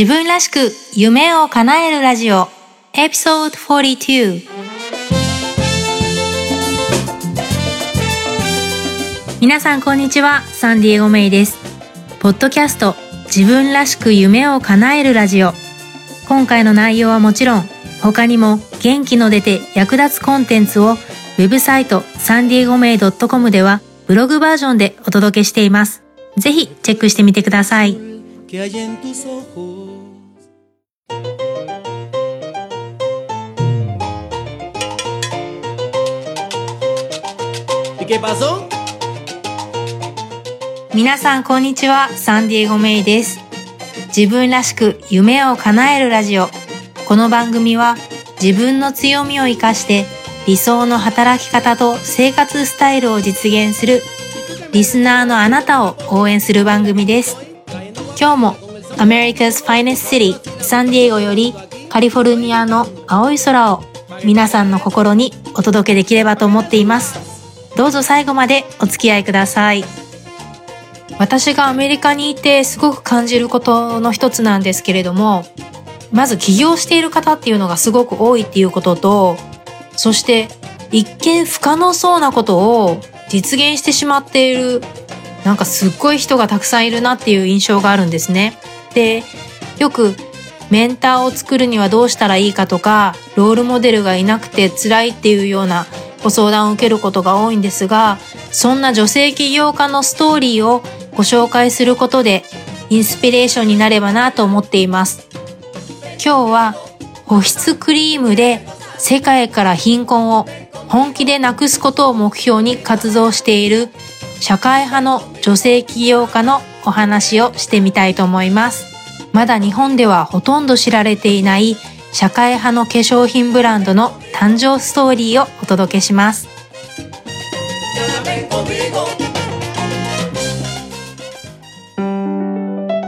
自分らしく夢を叶えるラジオエピソード42皆さんこんにちはサンディエゴメイですポッドキャスト自分らしく夢を叶えるラジオ今回の内容はもちろん他にも元気の出て役立つコンテンツをウェブサイトサンディエゴメイ .com ではブログバージョンでお届けしています。ぜひチェックしてみてください。皆さんこんにちは、サンディエゴメイです。自分らしく夢を叶えるラジオ。この番組は自分の強みを活かして理想の働き方と生活スタイルを実現するリスナーのあなたを応援する番組です。今日も America's Finest City サンディエゴよりカリフォルニアの青い空を皆さんの心にお届けできればと思っています。どうぞ最後までお付き合いください。私がアメリカにいてすごく感じることの一つなんですけれども、まず起業している方っていうのがすごく多いっていうことと、そして一見不可能そうなことを実現してしまっているなんかすっごい人がたくさんいるなっていう印象があるんですね。で、よくメンターを作るにはどうしたらいいかとか、ロールモデルがいなくて辛いっていうようなご相談を受けることが多いんですが、そんな女性起業家のストーリーをご紹介することでインスピレーションになればなと思っています。今日は保湿クリームで世界から貧困を本気でなくすことを目標に活動している社会派の女性起業家のお話をしてみたいと思います。まだ日本ではほとんど知られていない社会派の化粧品ブランドの誕生ストーリーをお届けします。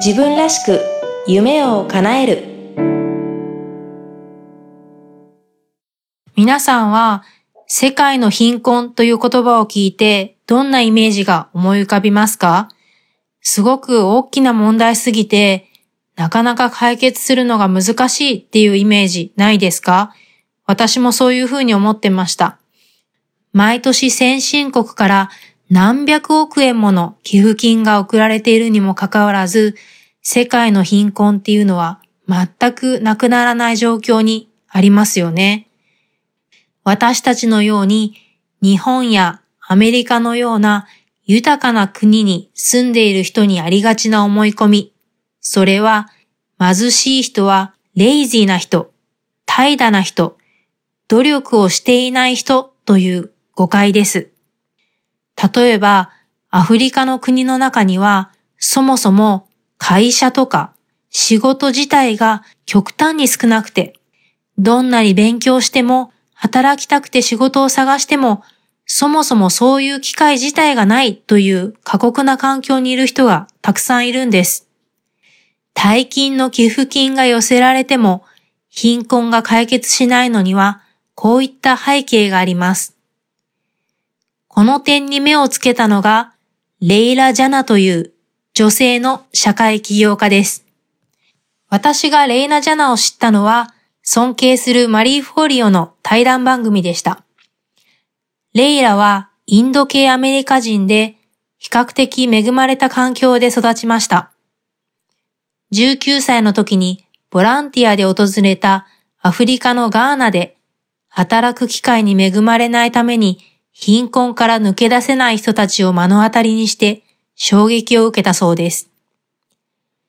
自分らしく夢を叶える皆さんは世界の貧困という言葉を聞いてどんなイメージが思い浮かびますか？すごく大きな問題すぎてなかなか解決するのが難しいっていうイメージないですか？私もそういうふうに思ってました。毎年先進国から何百億円もの寄付金が送られているにもかかわらず、世界の貧困っていうのは全くなくならない状況にありますよね。私たちのように日本やアメリカのような豊かな国に住んでいる人にありがちな思い込み。それは貧しい人はレイジーな人、怠惰な人、努力をしていない人という誤解です。例えば、アフリカの国の中には、そもそも会社とか仕事自体が極端に少なくて、どんなに勉強しても働きたくて仕事を探しても、そもそもそういう機会自体がないという過酷な環境にいる人がたくさんいるんです。大金の寄付金が寄せられても、貧困が解決しないのには、こういった背景があります。この点に目をつけたのが、レイラ・ジャナという女性の社会起業家です。私がレイナ・ジャナを知ったのは、尊敬するマリー・フォーリオの対談番組でした。レイラはインド系アメリカ人で比較的恵まれた環境で育ちました。19歳の時にボランティアで訪れたアフリカのガーナで働く機会に恵まれないために貧困から抜け出せない人たちを目の当たりにして衝撃を受けたそうです。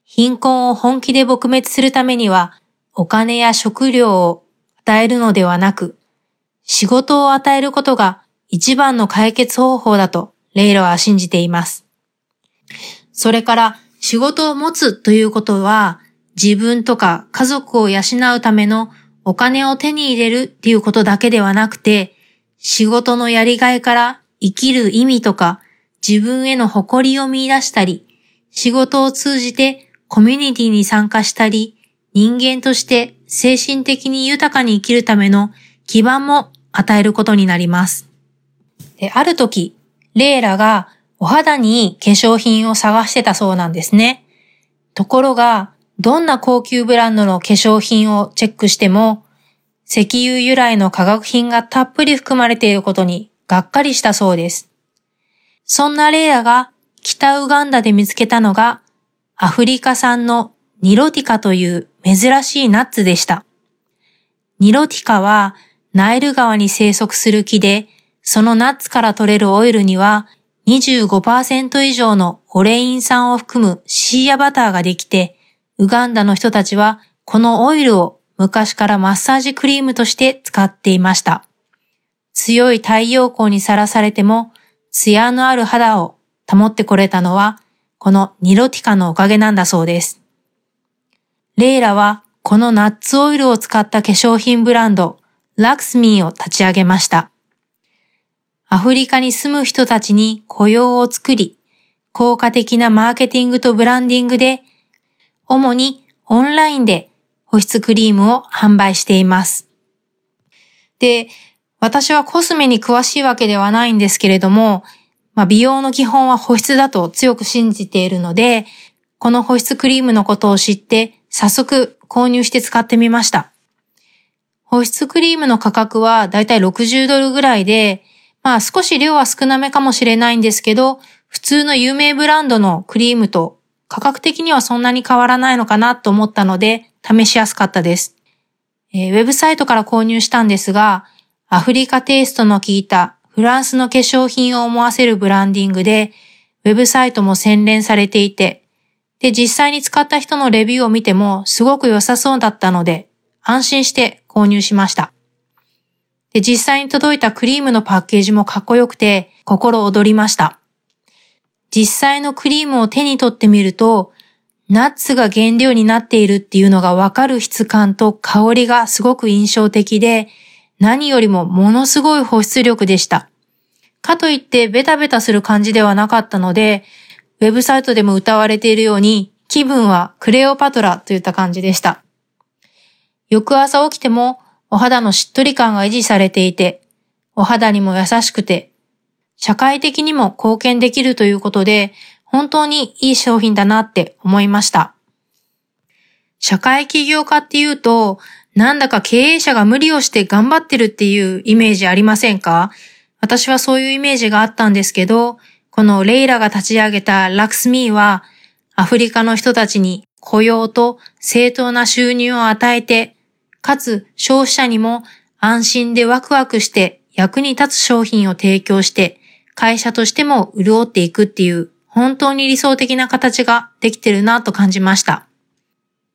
貧困を本気で撲滅するためにはお金や食料を与えるのではなく、仕事を与えることが一番の解決方法だとレイラは信じています。それから仕事を持つということは自分とか家族を養うためのお金を手に入れるっていうことだけではなくて、仕事のやりがいから生きる意味とか自分への誇りを見出したり、仕事を通じてコミュニティに参加したり、人間として精神的に豊かに生きるための基盤も与えることになります。である時、レイラがお肌に化粧品を探してたそうなんですね。ところが、どんな高級ブランドの化粧品をチェックしても、石油由来の化学品がたっぷり含まれていることにがっかりしたそうです。そんなレイラが北ウガンダで見つけたのがアフリカ産のニロティカという珍しいナッツでした。ニロティカはナイル川に生息する木で、そのナッツから取れるオイルには25%以上のオレイン酸を含むシーヤバターができて、ウガンダの人たちはこのオイルを昔からマッサージクリームとして使っていました。強い太陽光にさらされても、ツヤのある肌を保ってこれたのは、このニロティカのおかげなんだそうです。レイラは、このナッツオイルを使った化粧品ブランド、ラクスミーを立ち上げました。アフリカに住む人たちに雇用を作り、効果的なマーケティングとブランディングで、主にオンラインで保湿クリームを販売しています。で、私はコスメに詳しいわけではないんですけれども、まあ、美容の基本は保湿だと強く信じているので、この保湿クリームのことを知って早速購入して使ってみました。保湿クリームの価格はだいたい60ドルぐらいで、まあ少し量は少なめかもしれないんですけど、普通の有名ブランドのクリームと価格的にはそんなに変わらないのかなと思ったので、試しやすかったです。えー、ウェブサイトから購入したんですが、アフリカテイストの効いたフランスの化粧品を思わせるブランディングで、ウェブサイトも洗練されていて、で、実際に使った人のレビューを見てもすごく良さそうだったので、安心して購入しました。で、実際に届いたクリームのパッケージもかっこよくて、心躍りました。実際のクリームを手に取ってみると、ナッツが原料になっているっていうのがわかる質感と香りがすごく印象的で、何よりもものすごい保湿力でした。かといってベタベタする感じではなかったので、ウェブサイトでも歌われているように気分はクレオパトラといった感じでした。翌朝起きてもお肌のしっとり感が維持されていて、お肌にも優しくて、社会的にも貢献できるということで、本当にいい商品だなって思いました。社会起業家っていうと、なんだか経営者が無理をして頑張ってるっていうイメージありませんか？私はそういうイメージがあったんですけど、このレイラが立ち上げたラクスミーは、アフリカの人たちに雇用と正当な収入を与えて、かつ消費者にも安心でワクワクして役に立つ商品を提供して、会社としても潤っていくっていう本当に理想的な形ができてるなと感じました。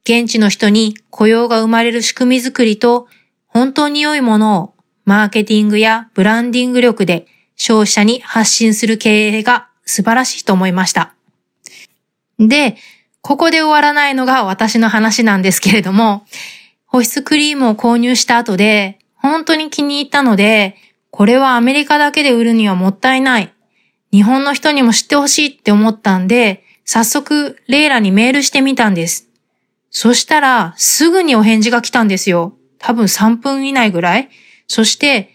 現地の人に雇用が生まれる仕組みづくりと、本当に良いものをマーケティングやブランディング力で消費者に発信する経営が素晴らしいと思いました。で、ここで終わらないのが私の話なんですけれども、保湿クリームを購入した後で、本当に気に入ったので、これはアメリカだけで売るにはもったいない。日本の人にも知ってほしいって思ったんで、早速、レイラにメールしてみたんです。そしたら、すぐにお返事が来たんですよ。多分3分以内ぐらい。そして、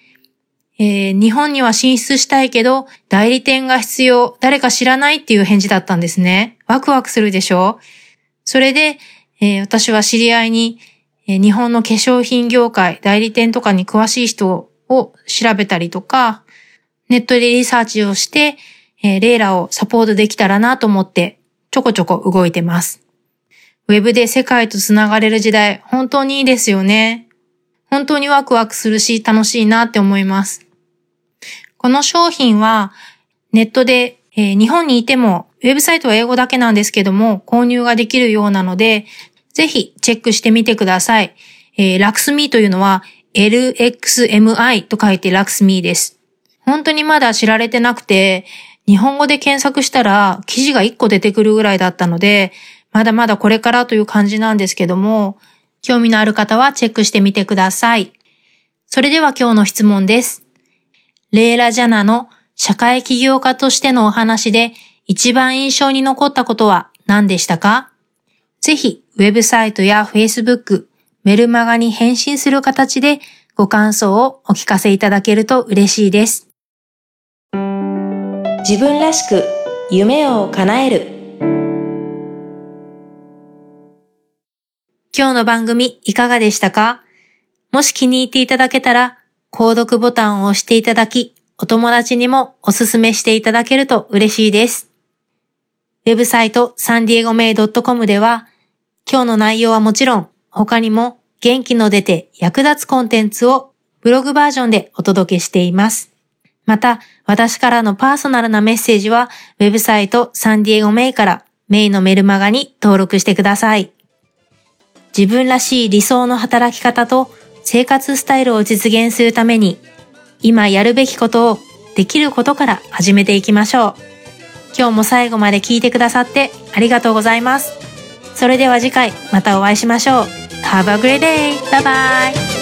えー、日本には進出したいけど、代理店が必要、誰か知らないっていう返事だったんですね。ワクワクするでしょ？それで、えー、私は知り合いに、えー、日本の化粧品業界、代理店とかに詳しい人を調べたりとか、ネットでリサーチをして、えー、レイラをサポートできたらなと思って、ちょこちょこ動いてます。ウェブで世界と繋がれる時代、本当にいいですよね。本当にワクワクするし、楽しいなって思います。この商品は、ネットで、えー、日本にいても、ウェブサイトは英語だけなんですけども、購入ができるようなので、ぜひチェックしてみてください。えー、ラクスミーというのは、LXMI と書いてラクスミーです。本当にまだ知られてなくて、日本語で検索したら記事が1個出てくるぐらいだったので、まだまだこれからという感じなんですけども、興味のある方はチェックしてみてください。それでは今日の質問です。レーラ・ジャナの社会起業家としてのお話で一番印象に残ったことは何でしたか？ぜひ、ウェブサイトや Facebook、メルマガに返信する形でご感想をお聞かせいただけると嬉しいです。自分らしく夢を叶える今日の番組いかがでしたか？もし気に入っていただけたら、購読ボタンを押していただき、お友達にもおすすめしていただけると嬉しいです。ウェブサイトサンディエゴメイ .com では、今日の内容はもちろん、他にも元気の出て役立つコンテンツをブログバージョンでお届けしています。また、私からのパーソナルなメッセージは、ウェブサイトサンディエゴメイからメイのメルマガに登録してください。自分らしい理想の働き方と生活スタイルを実現するために、今やるべきことをできることから始めていきましょう。今日も最後まで聞いてくださってありがとうございます。それでは次回またお会いしましょう。Have a great day! Bye bye!